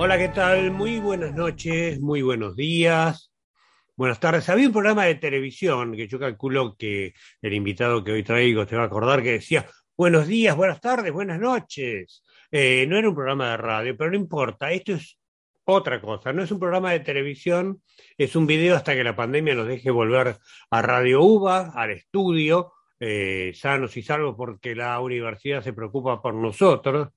Hola, ¿qué tal? Muy buenas noches, muy buenos días, buenas tardes. Había un programa de televisión que yo calculo que el invitado que hoy traigo te va a acordar que decía buenos días, buenas tardes, buenas noches. Eh, no era un programa de radio, pero no importa, esto es otra cosa, no es un programa de televisión, es un video hasta que la pandemia nos deje volver a Radio UBA, al estudio, eh, sanos y salvos porque la universidad se preocupa por nosotros.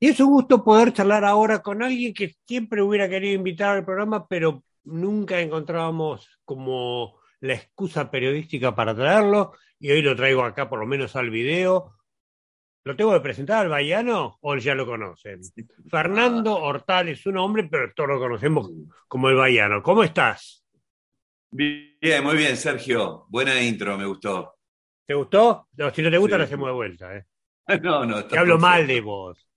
Y es un gusto poder charlar ahora con alguien que siempre hubiera querido invitar al programa, pero nunca encontrábamos como la excusa periodística para traerlo, y hoy lo traigo acá por lo menos al video. ¿Lo tengo que presentar al Bayano o ya lo conocen? Fernando Hortal es un hombre, pero todos lo conocemos como el Bayano. ¿Cómo estás? Bien, muy bien, Sergio. Buena intro, me gustó. ¿Te gustó? No, si no te gusta, sí. lo hacemos de vuelta. ¿eh? No, no. Te hablo mal de vos.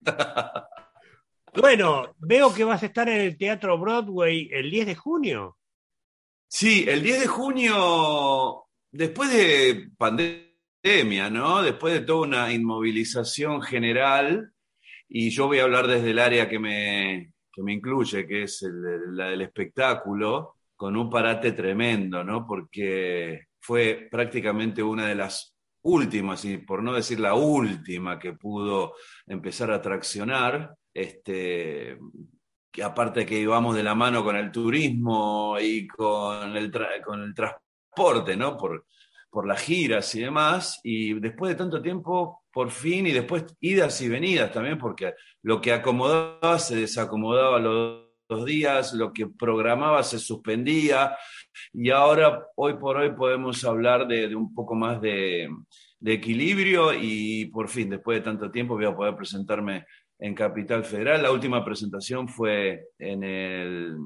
bueno, veo que vas a estar en el Teatro Broadway el 10 de junio. Sí, el 10 de junio, después de pandemia, ¿no? Después de toda una inmovilización general, y yo voy a hablar desde el área que me, que me incluye, que es el, la del espectáculo, con un parate tremendo, ¿no? Porque fue prácticamente una de las últimas, y por no decir la última que pudo empezar a traccionar, este, que aparte que íbamos de la mano con el turismo y con el, con el transporte, ¿no? Por, por las giras y demás, y después de tanto tiempo, por fin, y después idas y venidas también, porque lo que acomodaba se desacomodaba los días, lo que programaba se suspendía, y ahora, hoy por hoy, podemos hablar de, un poco más de, equilibrio y por fin, después de tanto tiempo, voy a poder presentarme en Capital Federal. La última presentación fue en el,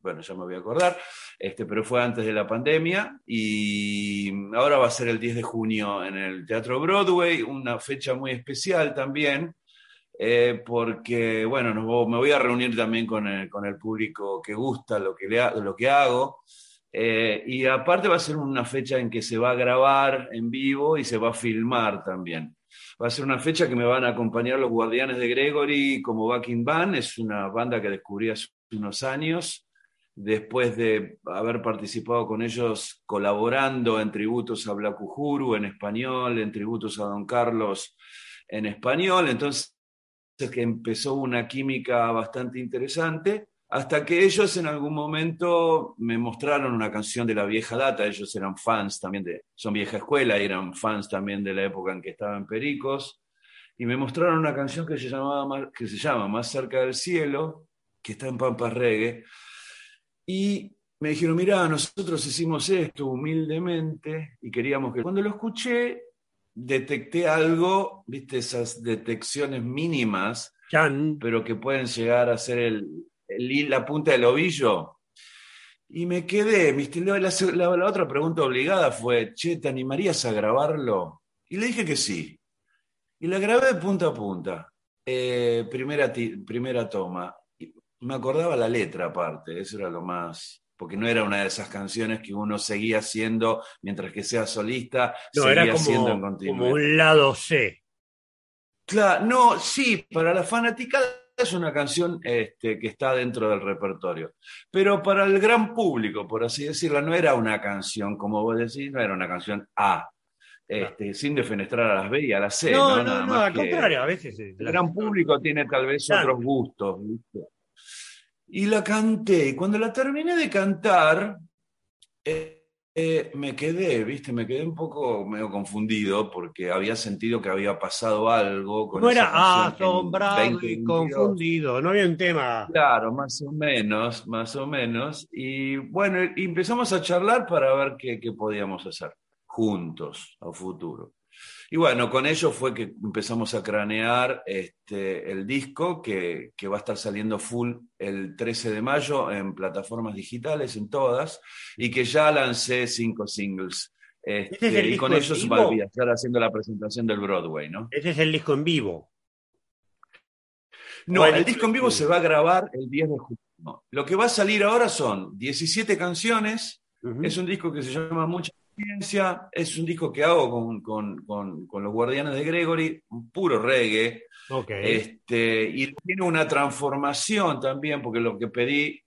bueno, ya me voy a acordar, este, pero fue antes de la pandemia y ahora va a ser el 10 de junio en el Teatro Broadway, una fecha muy especial también. Eh, porque, bueno, no, me voy a reunir también con el, con el público que gusta lo que, le, lo que hago. Eh, y aparte va a ser una fecha en que se va a grabar en vivo y se va a filmar también. Va a ser una fecha que me van a acompañar los Guardianes de Gregory como backing band. Es una banda que descubrí hace unos años, después de haber participado con ellos colaborando en tributos a Black Uhuru en español, en tributos a Don Carlos en español. Entonces, que empezó una química bastante interesante hasta que ellos en algún momento me mostraron una canción de la vieja data, ellos eran fans también de, son vieja escuela, y eran fans también de la época en que estaban Pericos, y me mostraron una canción que se, llamaba, que se llama Más cerca del cielo, que está en Pampas Reggae, y me dijeron, mira, nosotros hicimos esto humildemente y queríamos que... Cuando lo escuché, detecté algo, viste, esas detecciones mínimas, Chan. pero que pueden llegar a ser el, la punta del ovillo. Y me quedé, la, la, la, otra pregunta obligada fue, che, ¿te animarías a grabarlo? Y le dije que sí. Y la grabé de punta a punta, eh, primera, primera toma. Y me acordaba la letra aparte, eso era lo más, porque no era una de esas canciones que uno seguía haciendo mientras que sea solista, no, seguía era como, haciendo en continuidad. como un lado C. Claro, no, sí, para la fanaticada es una canción este, que está dentro del repertorio. Pero para el gran público, por así decirlo, no era una canción, como vos decís, no era una canción A. Este, no. Sin defenestrar a las B y a las C. No, no, no, al contrario, a veces. El gran público tiene tal vez otros gustos. ¿viste? Y la canté. Y cuando la terminé de cantar, eh, eh, me quedé, viste, me quedé un poco medio confundido porque había sentido que había pasado algo. Con no era asombrado 20 y confundido, no había un tema. Claro, más o menos, más o menos. Y bueno, empezamos a charlar para ver qué, qué podíamos hacer juntos a futuro. Y bueno, con ello fue que empezamos a cranear este, el disco que, que va a estar saliendo full el 13 de mayo en plataformas digitales, en todas, y que ya lancé cinco singles. Este, ¿Este es el y disco con ellos voy a estar haciendo la presentación del Broadway, ¿no? Ese es el disco en vivo. No, el disco en vivo se va a grabar el 10 de junio. Lo que va a salir ahora son 17 canciones. Es un disco que se llama Muchas experiencia, es un disco que hago con, los Guardianes de Gregory, un puro reggae. Este, y tiene una transformación también, porque lo que pedí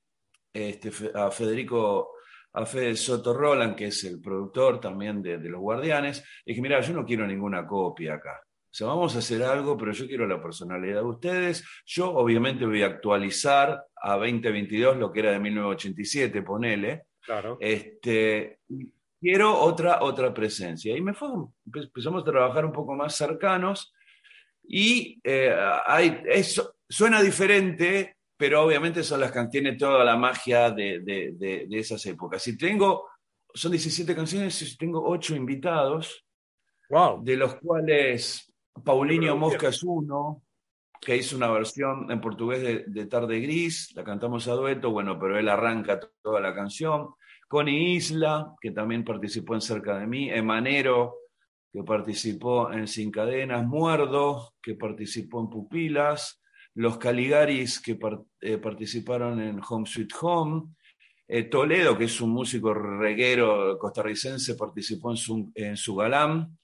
este, a Federico, a Fede Soto Roland, que es el productor también de, Los Guardianes, dije, mira, yo no quiero ninguna copia acá. O sea, vamos a hacer algo, pero yo quiero la personalidad de ustedes. Yo obviamente voy a actualizar a 2022 lo que era de 1987, ponele. Claro. Este, quiero otra, otra presencia. Y me fue, empezamos a trabajar un poco más cercanos y eh, hay, eso, suena diferente, pero obviamente son las que tiene toda la magia de, de, esas épocas. Si tengo, son 17 canciones y tengo 8 invitados, wow. de los cuales Paulinho Mosca es uno, que hizo una versión en portugués de, Tarde Gris, la cantamos a dueto, bueno, pero él arranca toda la canción. Connie Isla, que también participó en Cerca de mí, Emanero, que participó en Sin Cadenas, Muerdo, que participó en Pupilas, los Caligaris, que eh, participaron en Home Sweet Home, eh, Toledo, que es un músico reguero costarricense, participó en su, en su galán,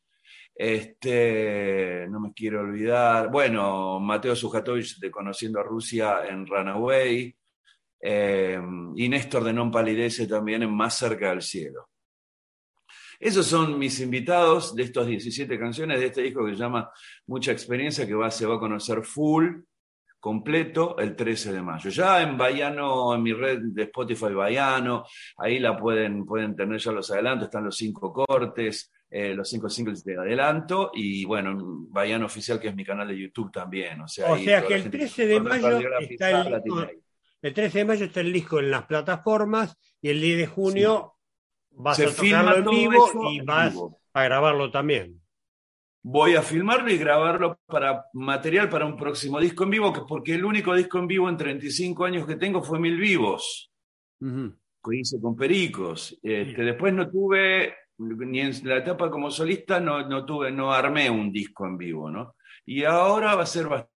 este, no me quiero olvidar, bueno, Mateo Sujatovich de Conociendo a Rusia en Runaway, eh, y Néstor de Non Palidece también en Más cerca del cielo. Esos son mis invitados de estas 17 canciones de este disco que se llama Mucha Experiencia, que va, se va a conocer full, completo, el 13 de mayo. Ya en Bayano, en mi red de Spotify Bayano, ahí la pueden, pueden tener ya los adelantos, están los cinco cortes, eh, los cinco singles de adelanto y bueno, Bayano Oficial, que es mi canal de YouTube también. O sea, que el 13 de mayo está el el 13 de mayo está el disco en las plataformas y el 10 de junio vas a tocarlo en vivo y vas a grabarlo también. Voy a filmarlo y grabarlo para material para un próximo disco en vivo, porque el único disco en vivo en 35 años que tengo fue Mil Vivos, que hice con Pericos. Este, después no tuve ni en la etapa como solista no, no, tuve, no armé un disco en vivo, ¿no? Y ahora va a ser bastante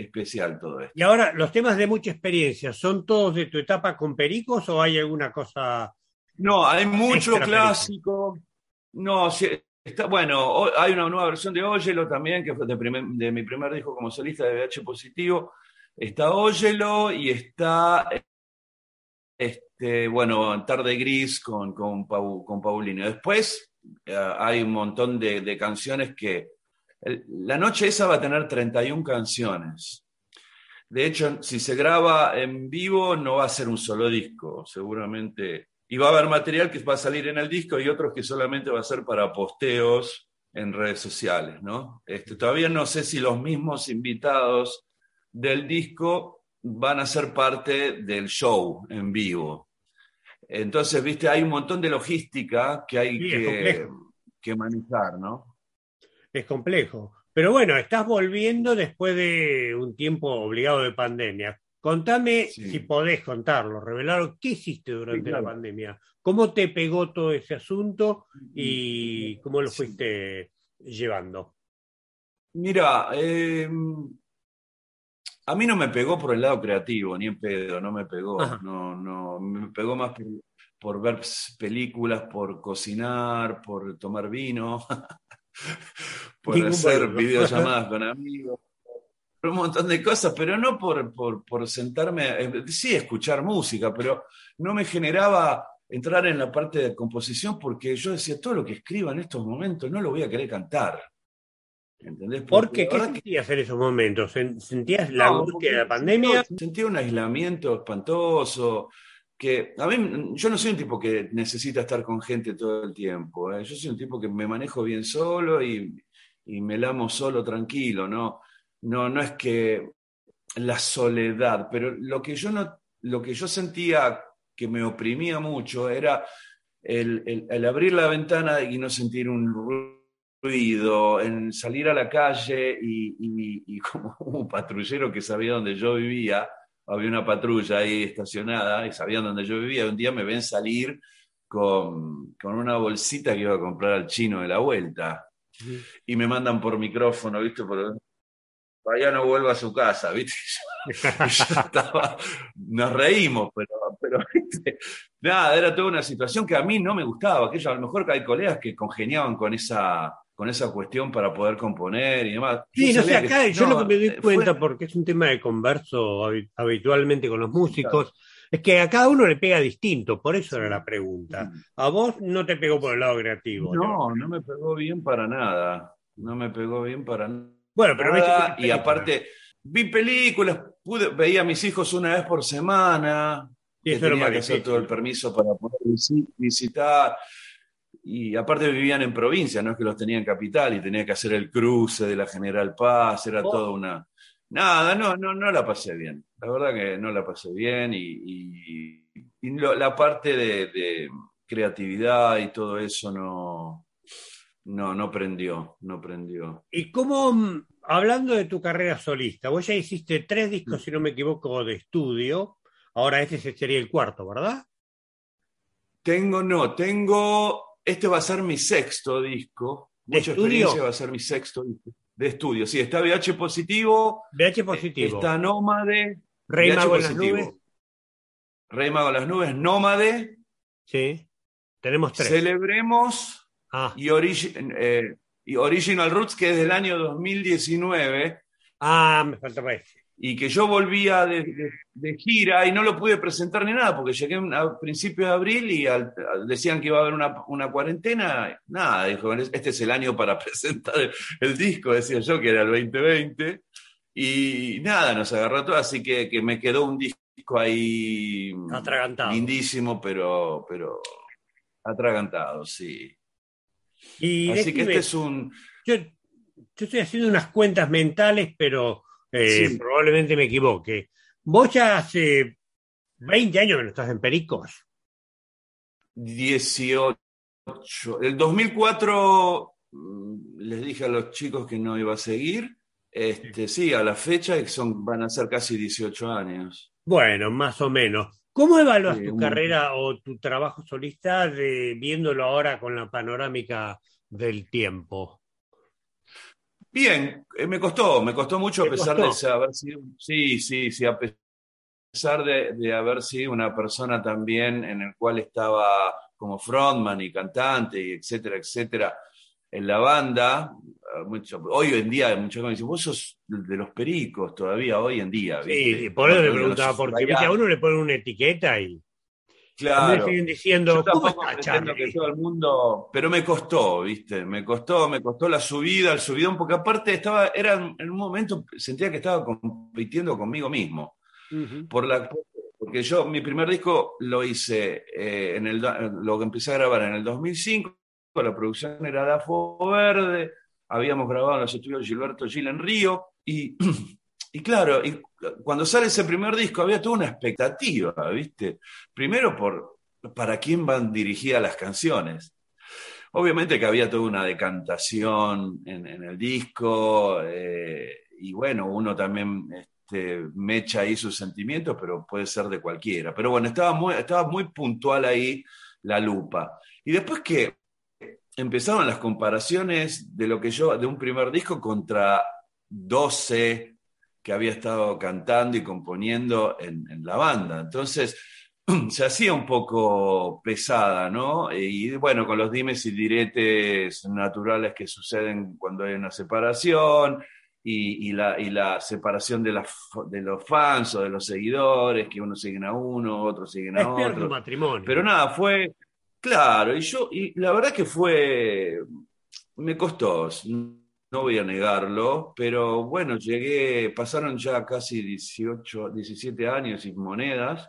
especial todo esto. Y ahora, los temas de mucha experiencia, ¿son todos de tu etapa con Pericos o hay alguna cosa? No, hay mucho clásico. No, está, bueno, hay una nueva versión de Óyelo también, que fue de, de mi primer disco como solista de VH Positivo. Está Óyelo y está este, bueno, Tarde Gris con, con, con Paulino. Después eh, hay un montón de, canciones que... la noche esa va a tener 31 canciones. De hecho, si se graba en vivo, no va a ser un solo disco, seguramente. Y va a haber material que va a salir en el disco y otros que solamente va a ser para posteos en redes sociales, ¿no? Este, todavía no sé si los mismos invitados del disco van a ser parte del show en vivo. Entonces, viste, hay un montón de logística que hay que, manejar, ¿no? Es complejo. Pero bueno, estás volviendo después de un tiempo obligado de pandemia. Contame, si podés contarlo, revelar qué hiciste durante la pandemia, cómo te pegó todo ese asunto y cómo lo fuiste llevando. Mira, eh, a mí no me pegó por el lado creativo, ni en pedo, no me pegó. No, no, me pegó más por, ver películas, por cocinar, por tomar vino, por hacer videollamadas con amigos, por un montón de cosas, pero no por, por, sentarme, eh, sí, escuchar música, pero no me generaba entrar en la parte de composición porque yo decía, todo lo que escriba en estos momentos no lo voy a querer cantar. ¿Entendés? ¿Por qué? ¿Qué sentías en esos momentos? ¿Sentías la angustia de la pandemia? Sentía un aislamiento espantoso. Que a mí, yo no soy un tipo que necesita estar con gente todo el tiempo. ¿eh? Yo soy un tipo que me manejo bien solo y, me lamo solo tranquilo. ¿no? No, no es que la soledad, pero lo que yo, no, lo que yo sentía que me oprimía mucho era el, el abrir la ventana y no sentir un ruido en salir a la calle y, como un patrullero que sabía dónde yo vivía, había una patrulla ahí estacionada y sabían dónde yo vivía, un día me ven salir con, una bolsita que iba a comprar al chino de la vuelta. Y me mandan por micrófono, ¿viste? Por, todavía no vuelva a su casa, ¿viste? nos reímos, pero, nada, era toda una situación que a mí no me gustaba, que a lo mejor que hay colegas que congeniaban con esa, con esa cuestión para poder componer y demás. Sí, no sé, acá yo lo que me doy eh, cuenta, porque es un tema de converso habitualmente con los músicos, es que a cada uno le pega distinto, por eso era la pregunta. A vos no te pegó por el lado creativo. No, no, me pegó bien para nada. No me pegó bien para nada. Bueno, pero y aparte, vi películas, pude, veía a mis hijos una vez por semana. Y eso tenía que hacer todo el permiso para poder visitar. Y aparte vivían en provincia, no es que los tenían en capital y tenía que hacer el cruce de la General Paz, era oh. toda una, Nada, no, no, no la pasé bien. La verdad que no la pasé bien y, la parte de, creatividad y todo eso no, no, no prendió, no prendió. ¿Y cómo, hablando de tu carrera solista, vos ya hiciste tres discos, mm. si no me equivoco, de estudio, ahora este sería el cuarto, ¿verdad? Tengo, no, tengo, este va a ser mi sexto disco. Mucha experiencia va a ser mi sexto disco de estudio. Sí, está VH positivo. VH positivo. Está Nómade. Rey Mago en las nubes. Rey Mago en las nubes, Nómade. Sí. Tenemos tres. Celebremos. Ah. Y, eh, y, Original Roots, que es del año 2019. Ah, me faltaba este y que yo volvía de, gira y no lo pude presentar ni nada, porque llegué a principios de abril y decían que iba a haber una, cuarentena. Nada, dijo, este es el año para presentar el, disco, decía yo, que era el 2020. Y nada, nos agarró todo, así que, me quedó un disco ahí atragantado. lindísimo, pero, pero atragantado, sí. así que este es un... Yo, yo estoy haciendo unas cuentas mentales, pero eh, probablemente me equivoque. Vos ya hace 20 años que no estás en Pericos. 18. El 2004 mm, les dije a los chicos que no iba a seguir. Este, sí, a la fecha son, van a ser casi 18 años. Bueno, más o menos. ¿Cómo evalúas tu carrera o tu trabajo solista viéndolo ahora con la panorámica del tiempo? Bien, eh, me costó, me costó mucho a pesar de haber sido, sí, sí, sí, a pesar de, haber sido una persona también en el cual estaba como frontman y cantante y etcétera, etcétera, en la banda, eh, mucho, hoy en día muchos me dicen, vos sos de los pericos todavía hoy en día. Sí, por eso me preguntaba, porque a uno le ponen una etiqueta y Claro. siguen diciendo, que todo el mundo, pero me costó, ¿viste? Me costó, me costó la subida, el subidón, porque aparte estaba, era en un momento, sentía que estaba compitiendo conmigo mismo. por la, porque yo, mi primer disco lo hice, eh, en el, lo que empecé a grabar en el 2005, la producción era de Afo Verde, habíamos grabado en los estudios de Gilberto Gil en Río, y Y claro, cuando sale ese primer disco había toda una expectativa, ¿viste? Primero por para quién van dirigidas las canciones. Obviamente que había toda una decantación en, el disco, eh, y bueno, uno también este, mecha ahí sus sentimientos, pero puede ser de cualquiera. Pero bueno, estaba muy, estaba muy puntual ahí la lupa. Y después que empezaron las comparaciones de lo que yo, de un primer disco contra 12 que había estado cantando y componiendo en, la banda. Entonces, se hacía un poco pesada, ¿no? Y bueno, con los dimes y diretes naturales que suceden cuando hay una separación y, la, separación de, de, los fans o de los seguidores, que uno siguen a uno, otros siguen a otro. matrimonio. Pero nada, fue, claro, y yo, y la verdad que fue, me costó no voy a negarlo, pero bueno, llegué, pasaron ya casi 18, 17 años sin monedas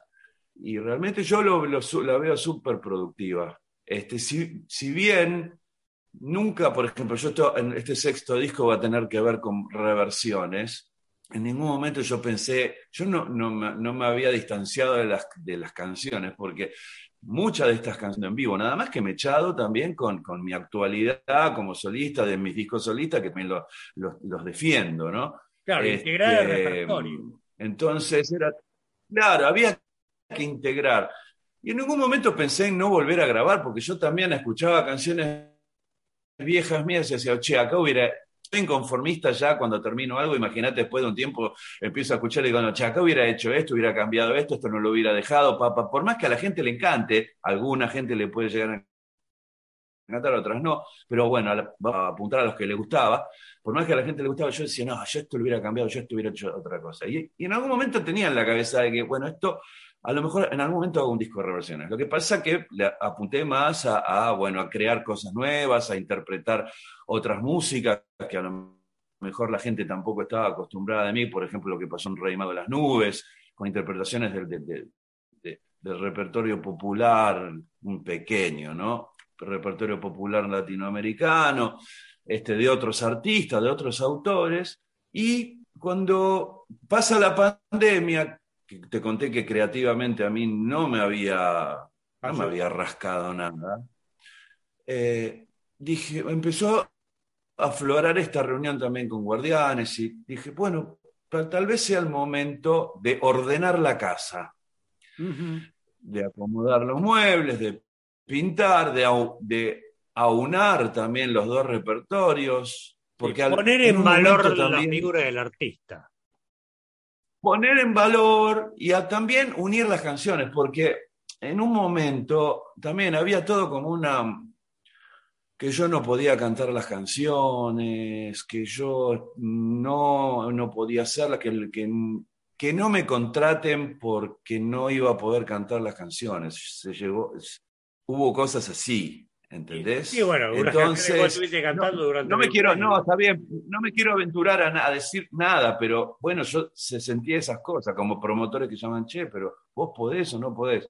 y realmente yo lo, la veo súper productiva. Este, si, si, bien nunca, por ejemplo, yo en este sexto disco va a tener que ver con reversiones, en ningún momento yo pensé, yo no, no, no me había distanciado de las, de las canciones, porque muchas de estas canciones en vivo, nada más que me he echado también con, con mi actualidad como solista, de mis discos solistas, que me los defiendo, ¿no? Claro, integrar el este, repertorio. Entonces era, claro, había que integrar. Y en ningún momento pensé en no volver a grabar, porque yo también escuchaba canciones viejas mías y decía, che, acá hubiera, inconformista ya cuando termino algo, imagínate después de un tiempo empiezo a escuchar y digo, no, che, acá hubiera hecho esto, hubiera cambiado esto, esto no lo hubiera dejado, papá. Por más que a la gente le encante, a alguna gente le puede llegar a encantar, a otras no, pero bueno, a apuntar a los que le gustaba. Por más que a la gente le gustaba, yo decía, no, yo esto lo hubiera cambiado, yo esto hubiera hecho otra cosa. Y, y en algún momento tenía en la cabeza de que, bueno, esto a lo mejor en algún momento hago un disco de reversiones. Lo que pasa es que le apunté más a, bueno, a crear cosas nuevas, a interpretar otras músicas que a lo mejor la gente tampoco estaba acostumbrada de mí, por ejemplo, lo que pasó en Rey Mago de las Nubes, con interpretaciones del, repertorio popular, un pequeño, ¿no? repertorio popular latinoamericano, este, de otros artistas, de otros autores, y cuando pasa la pandemia, te conté que creativamente a mí no me había, no me había rascado nada. Eh, dije, empezó a aflorar esta reunión también con guardianes y dije, bueno, tal vez sea el momento de ordenar la casa, de acomodar los muebles, de pintar, de, de aunar también los dos repertorios. Porque poner en valor la figura del artista poner en valor y también unir las canciones, porque en un momento también había todo como una que yo no podía cantar las canciones, que yo no, no podía hacerlas, que, que, que no me contraten porque no iba a poder cantar las canciones. Se llegó, hubo cosas así. ¿Entendés? Sí, bueno, entonces cantando durante no, me quiero, no, está bien, no me quiero aventurar a, decir nada, pero bueno, yo se sentía esas cosas como promotores que llaman, che, pero vos podés o no podés.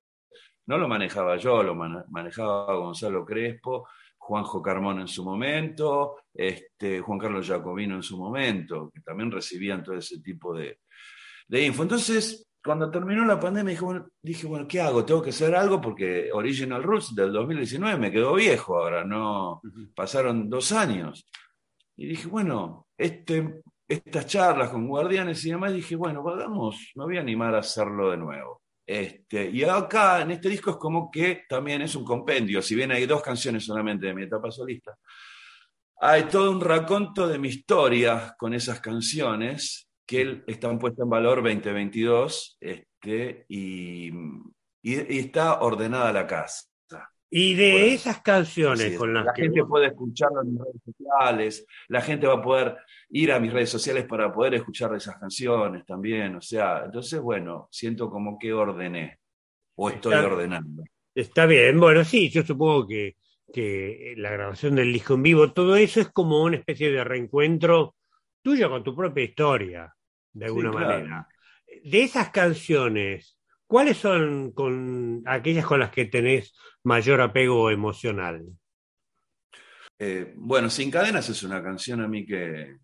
No lo manejaba yo, lo manejaba Gonzalo Crespo, Juanjo Carmona en su momento, este, Juan Carlos Jacobino en su momento, que también recibían todo ese tipo de, de info. Entonces, cuando terminó la pandemia dije bueno, dije, bueno, ¿qué hago? Tengo que hacer algo porque Original Roots del 2019 me quedó viejo ahora, no pasaron dos años. Y dije, bueno, este, estas charlas con guardianes y demás, dije, bueno, vamos, me voy a animar a hacerlo de nuevo. Este, y acá en este disco es como que también es un compendio, si bien hay dos canciones solamente de mi etapa solista, hay todo un raconto de mi historia con esas canciones que están puestas en valor 2022 este, y, y, está ordenada la casa. Y de esas canciones con las la gente puede escucharlo en mis redes sociales, la gente va a poder ir a mis redes sociales para poder escuchar esas canciones también, o sea, entonces bueno, siento como que ordené o estoy ordenando. Está bien, bueno, sí, yo supongo que, que la grabación del disco en vivo, todo eso es como una especie de reencuentro tuyo con tu propia historia, de alguna manera. De esas canciones, ¿cuáles son con aquellas con las que tenés mayor apego emocional? Eh, bueno, Sin Cadenas es una canción a mí que,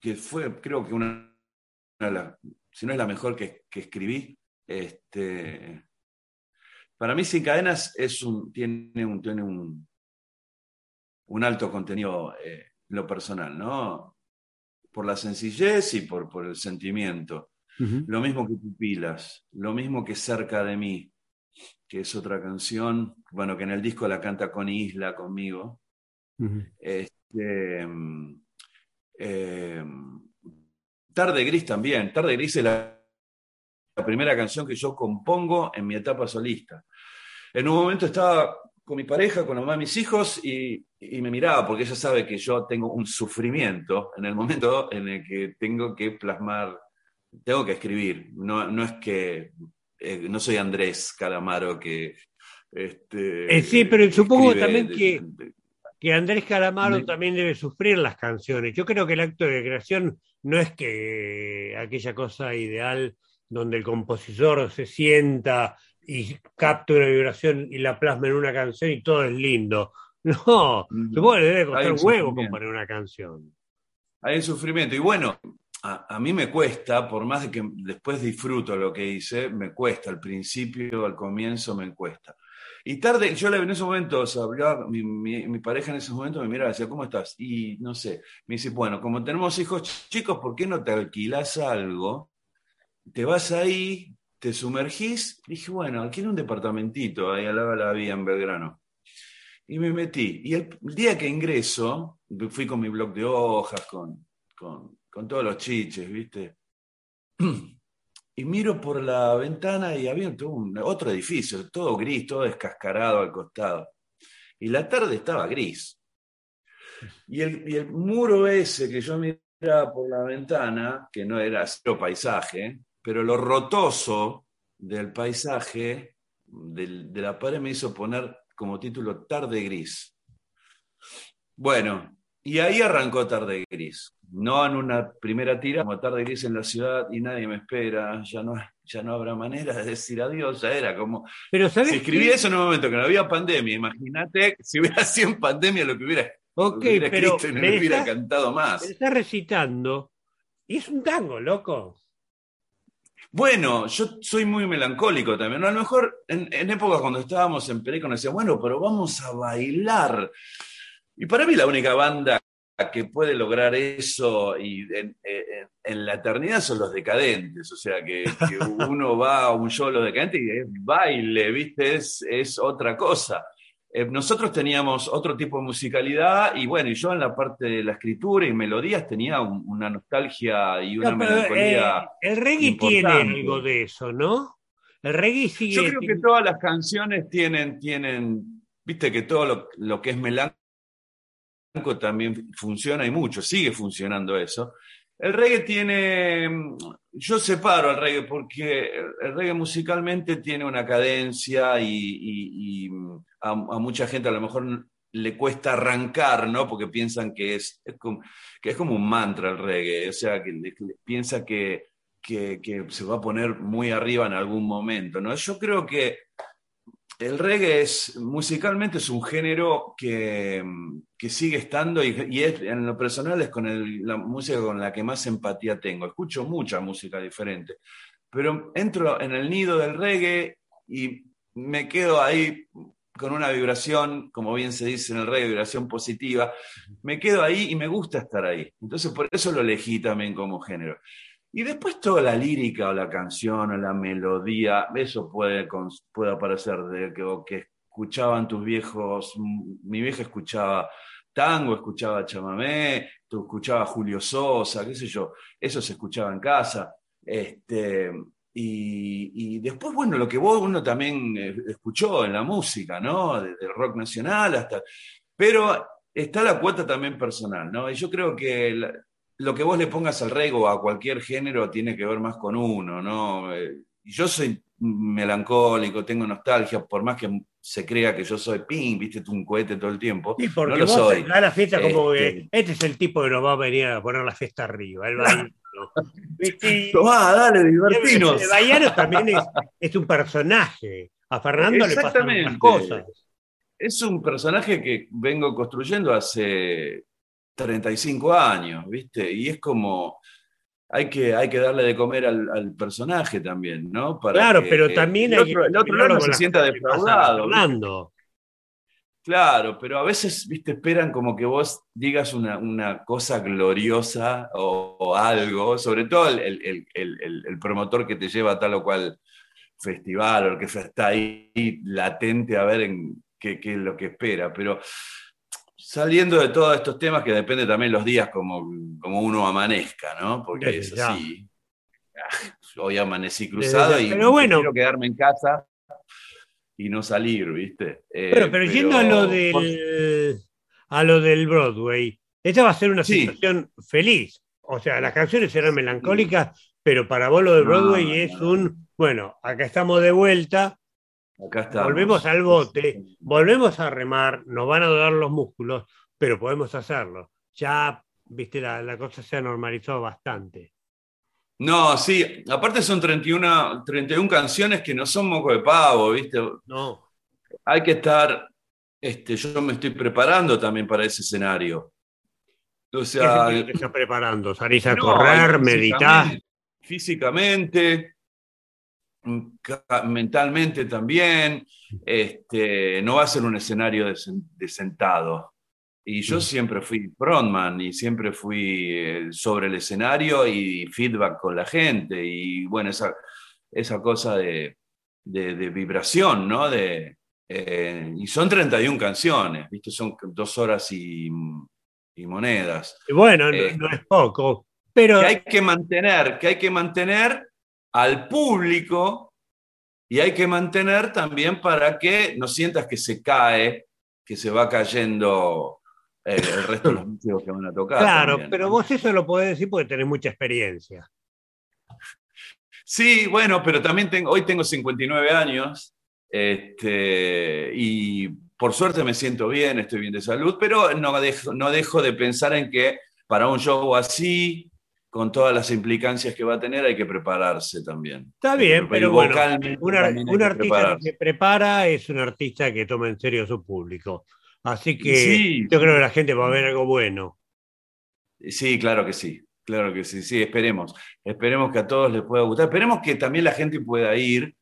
que fue, creo que una, si no es la mejor que, escribí. Este, para mí Sin Cadenas es un, tiene, un, tiene un, un alto contenido eh, en lo personal, ¿no? Por la sencillez y por, por el sentimiento. Lo mismo que Pupilas, lo mismo que Cerca de mí, que es otra canción, bueno, que en el disco la canta con Isla conmigo. este, em, Tarde Gris también. Tarde Gris es la, la primera canción que yo compongo en mi etapa solista. En un momento estaba con mi pareja, con la mamá de mis hijos, y, me miraba, porque ella sabe que yo tengo un sufrimiento en el momento en el que tengo que plasmar, tengo que escribir. No, no es que, eh, no soy Andrés Calamaro que... Este, eh, sí, pero supongo también que, que Andrés Calamaro también debe sufrir las canciones. Yo creo que el acto de creación no es que aquella cosa ideal donde el compositor se sienta y capta una vibración y la plasma en una canción y todo es lindo. No, supongo que le debe costar un huevo componer una canción. Hay un sufrimiento. Y bueno, a, mí me cuesta, por más de que después disfruto lo que hice, me cuesta. Al principio, al comienzo, me cuesta. Y tarde, yo en ese momento, o mi, mi, pareja en ese momento me miraba y decía, ¿cómo estás? Y no sé, me dice, bueno, como tenemos hijos chicos, ¿por qué no te alquilas algo? Te vas ahí, te sumergís. Dije, bueno, aquí en un departamentito, ahí al lado de la vía en Belgrano. y me metí. Y el, día que ingreso, fui con mi blog de hojas, con, con, con todos los chiches, ¿viste? Y miro por la ventana y había un, otro edificio, todo gris, todo descascarado al costado. Y la tarde estaba gris. Y el, y el muro ese que yo miraba por la ventana, que no era cero paisaje, pero lo rotoso del paisaje de la pared me hizo poner como título Tarde Gris. Bueno, y ahí arrancó Tarde Gris. No en una primera tira, como Tarde Gris en la ciudad y nadie me espera, ya no, ya no habrá manera de decir adiós, ya era como... Pero si escribí eso en un momento que no había pandemia, imagínate si hubiera sido en pandemia lo que hubiera, pero y no hubiera cantado más. está recitando y es un tango, loco. Bueno, yo soy muy melancólico también. A lo mejor en, en épocas cuando estábamos en Perico nos decía, bueno, pero vamos a bailar. Y para mí la única banda que puede lograr eso y en, la eternidad son los decadentes, o sea, que, uno va a un show de los decadentes y es baile, ¿viste? Es otra cosa. Eh, nosotros teníamos otro tipo de musicalidad y bueno, y yo en la parte de la escritura y melodías tenía una nostalgia y una melancolía. Eh, el reggae tiene algo de eso, ¿no? El reggae sigue. Yo creo que todas las canciones tienen, tienen, viste que todo lo, lo que es melancólico también funciona y mucho, sigue funcionando eso. El reggae tiene, yo separo al reggae porque el reggae musicalmente tiene una cadencia y, a, mucha gente a lo mejor le cuesta arrancar, ¿no? Porque piensan que es, como, que es como un mantra el reggae, o sea, que, piensa que, que, se va a poner muy arriba en algún momento, ¿no? Yo creo que el reggae es, musicalmente es un género que, sigue estando y, es, en lo personal es con la música con la que más empatía tengo. Escucho mucha música diferente, pero entro en el nido del reggae y me quedo ahí con una vibración, como bien se dice en el reggae, vibración positiva. Me quedo ahí y me gusta estar ahí. Entonces por eso lo elegí también como género. Y después toda la lírica o la canción o la melodía, eso puede, puede aparecer de que, escuchaban tus viejos, mi vieja escuchaba tango, escuchaba chamamé, tú escuchabas Julio Sosa, qué sé yo, eso se escuchaba en casa. Este, y, después, bueno, lo que vos uno también eh, escuchó en la música, ¿no? Desde el rock nacional hasta... Pero está la cuota también personal, ¿no? Y yo creo que lo que vos le pongas al rego a cualquier género tiene que ver más con uno, ¿no? Eh, yo soy melancólico, tengo nostalgia, por más que se crea que yo soy ping, viste, un cohete todo el tiempo. Sí, porque no lo vos soy. a la fiesta como este... este es el tipo que nos va a venir a poner la fiesta arriba, el Tomá, dale, divertinos. El Bayano también es, un personaje. A Fernando le pasan muchas cosas. Es un personaje que vengo construyendo hace 35 años, ¿viste? Y es como, hay que, hay que darle de comer al, personaje también, ¿no? claro, pero también el hay otro, el otro lado no se sienta defraudado. Claro, pero a veces, viste, esperan como que vos digas una, cosa gloriosa o, algo, sobre todo el, promotor que te lleva a tal o cual festival o el que está ahí latente a ver en qué, qué es lo que espera. Pero saliendo de todos estos temas que depende también los días como, como uno amanezca, ¿no? Porque es así. Ah, hoy amanecí cruzado y pero bueno, quiero quedarme en casa y no salir, ¿viste? Eh, pero, pero, yendo a lo del a lo del Broadway, esta va a ser una situación feliz. O sea, las canciones serán melancólicas, pero para vos lo del Broadway es un, bueno, acá estamos de vuelta, Volvemos al bote, volvemos a remar, nos van a doler los músculos, pero podemos hacerlo. Ya, viste, la, cosa se ha normalizado bastante. No, sí, aparte son 31, 31 canciones que no son moco de pavo, ¿viste? No. Hay que estar, este, yo me estoy preparando también para ese escenario. O sea, ¿Qué te estás preparando? ¿Salís a correr, meditar? Físicamente, mentalmente también, este, no va a ser un escenario de, sentado. Y yo mm. siempre fui frontman y siempre fui eh, sobre el escenario y feedback con la gente. Y bueno, esa, esa cosa de, de, vibración, ¿no? De, Eh, y son 31 canciones, ¿viste? Son dos horas y, monedas. Y bueno, Eh, no, no es poco, pero que hay que mantener, que hay que mantener al público y hay que mantener también para que no sientas que se cae, que se va cayendo eh, el resto de los músicos que van a tocar. claro, también, pero ¿no? vos eso lo podés decir porque tenés mucha experiencia. Sí, bueno, pero también tengo, hoy tengo 59 años este, y por suerte me siento bien, estoy bien de salud, pero no dejo, no dejo de pensar en que para un show así, con todas las implicancias que va a tener, hay que prepararse también. Está que bien, pero bueno, un, que artista que prepararse. se prepara es un artista que toma en serio a su público. Así que Sí. yo creo que la gente va a ver algo bueno. Sí, claro que sí, claro que sí, sí, esperemos. Esperemos que a todos les pueda gustar. Esperemos que también la gente pueda ir,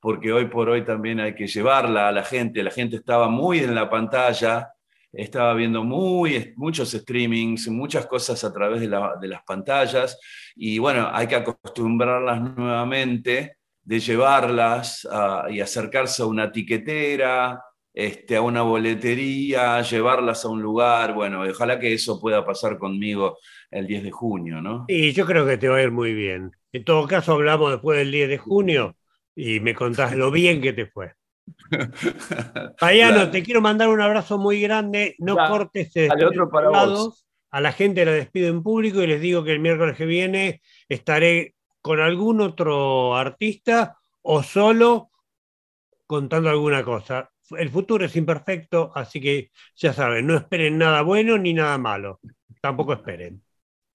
porque hoy por hoy también hay que llevarla a la gente. La gente estaba muy en la pantalla, estaba viendo muy, muchos streamings, muchas cosas a través de, la- de las pantallas, y bueno, hay que acostumbrarlas nuevamente, de llevarlas a- y acercarse a una tiquetera, este, a una boletería, llevarlas a un lugar. Bueno, ojalá que eso pueda pasar conmigo el 10 de junio, ¿no? Y yo creo que te va a ir muy bien. En todo caso, hablamos después del 10 de junio y me contás lo bien que te fue. Payano, Claro. te quiero mandar un abrazo muy grande. No cortes este dale, otro para vos. A la gente la despido en público y les digo que el miércoles que viene estaré con algún otro artista o solo contando alguna cosa. El futuro es imperfecto, así que ya saben, no esperen nada bueno ni nada malo. Tampoco esperen.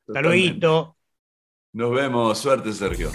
Hasta luego. Nos vemos. Suerte, Sergio.